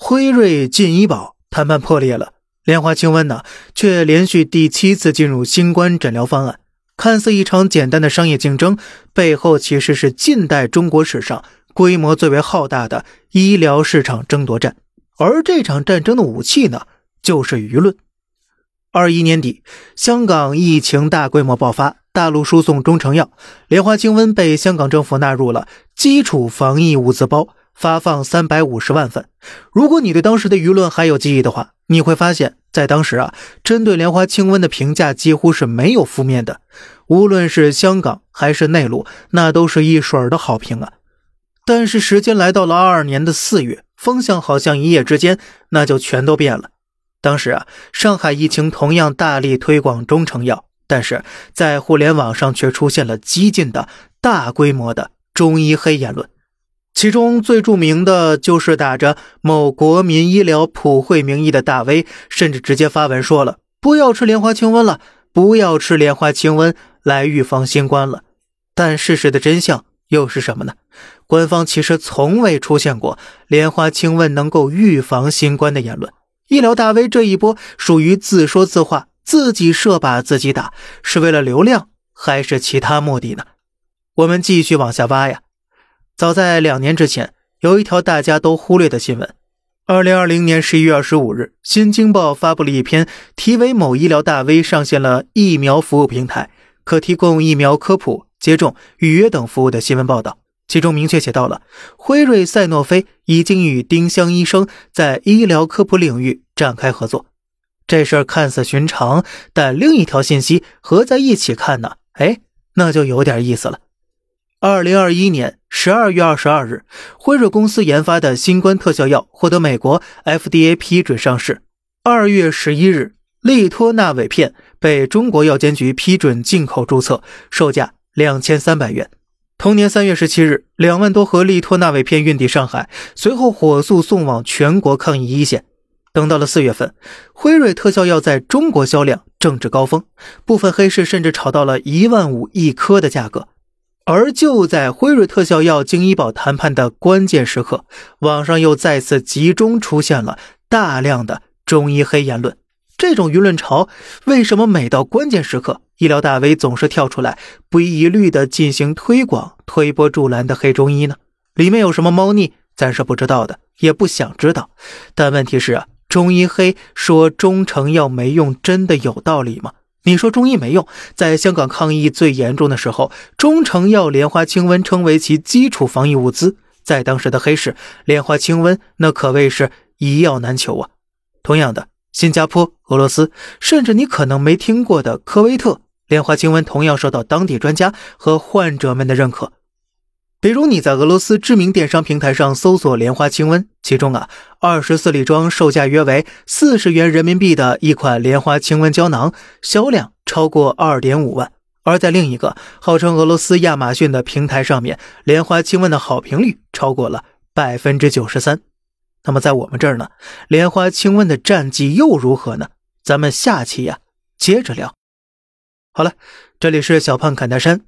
辉瑞进医保谈判破裂了，莲花清瘟呢却连续第七次进入新冠诊疗方案。看似一场简单的商业竞争，背后其实是近代中国史上规模最为浩大的医疗市场争夺战。而这场战争的武器呢，就是舆论。二一年底，香港疫情大规模爆发，大陆输送中成药莲花清瘟被香港政府纳入了基础防疫物资包，发放三百五十万份。如果你对当时的舆论还有记忆的话，你会发现。在当时啊，针对莲花清瘟的评价几乎是没有负面的，无论是香港还是内陆，那都是一水儿的好评啊。但是时间来到了二二年的四月，风向好像一夜之间那就全都变了。当时啊，上海疫情同样大力推广中成药，但是在互联网上却出现了激进的大规模的中医黑言论。其中最著名的就是打着某国民医疗普惠名义的大 V，甚至直接发文说了不要吃莲花清瘟了，不要吃莲花清瘟来预防新冠了。但事实的真相又是什么呢？官方其实从未出现过莲花清瘟能够预防新冠的言论。医疗大 V 这一波属于自说自话，自己设靶自己打，是为了流量还是其他目的呢？我们继续往下挖呀。早在两年之前，有一条大家都忽略的新闻。二零二零年十一月二十五日，《新京报》发布了一篇题为“某医疗大 V 上线了疫苗服务平台，可提供疫苗科普、接种、预约等服务”的新闻报道。其中明确写到了，辉瑞赛诺菲已经与丁香医生在医疗科普领域展开合作。这事儿看似寻常，但另一条信息合在一起看呢，哎，那就有点意思了。二零二一年十二月二十二日，辉瑞公司研发的新冠特效药获得美国 FDA 批准上市。二月十一日，利托那韦片被中国药监局批准进口注册，售价两千三百元。同年三月十七日，两万多盒利托那韦片运抵上海，随后火速送往全国抗疫一线。等到了四月份，辉瑞特效药在中国销量正值高峰，部分黑市甚至炒到了一万五一颗的价格。而就在辉瑞特效药经医保谈判的关键时刻，网上又再次集中出现了大量的中医黑言论。这种舆论潮，为什么每到关键时刻，医疗大 V 总是跳出来不遗余力地进行推广、推波助澜的黑中医呢？里面有什么猫腻，咱是不知道的，也不想知道。但问题是啊，中医黑说中成药没用，真的有道理吗？你说中医没用，在香港抗疫最严重的时候，中成药莲花清瘟称为其基础防疫物资，在当时的黑市，莲花清瘟那可谓是一药难求啊。同样的，新加坡、俄罗斯，甚至你可能没听过的科威特，莲花清瘟同样受到当地专家和患者们的认可。比如你在俄罗斯知名电商平台上搜索莲花清瘟，其中啊，二十四粒装，售价约为四十元人民币的一款莲花清瘟胶囊，销量超过二点五万；而在另一个号称俄罗斯亚马逊的平台上面，莲花清瘟的好评率超过了百分之九十三。那么在我们这儿呢，莲花清瘟的战绩又如何呢？咱们下期呀接着聊。好了，这里是小胖侃大山。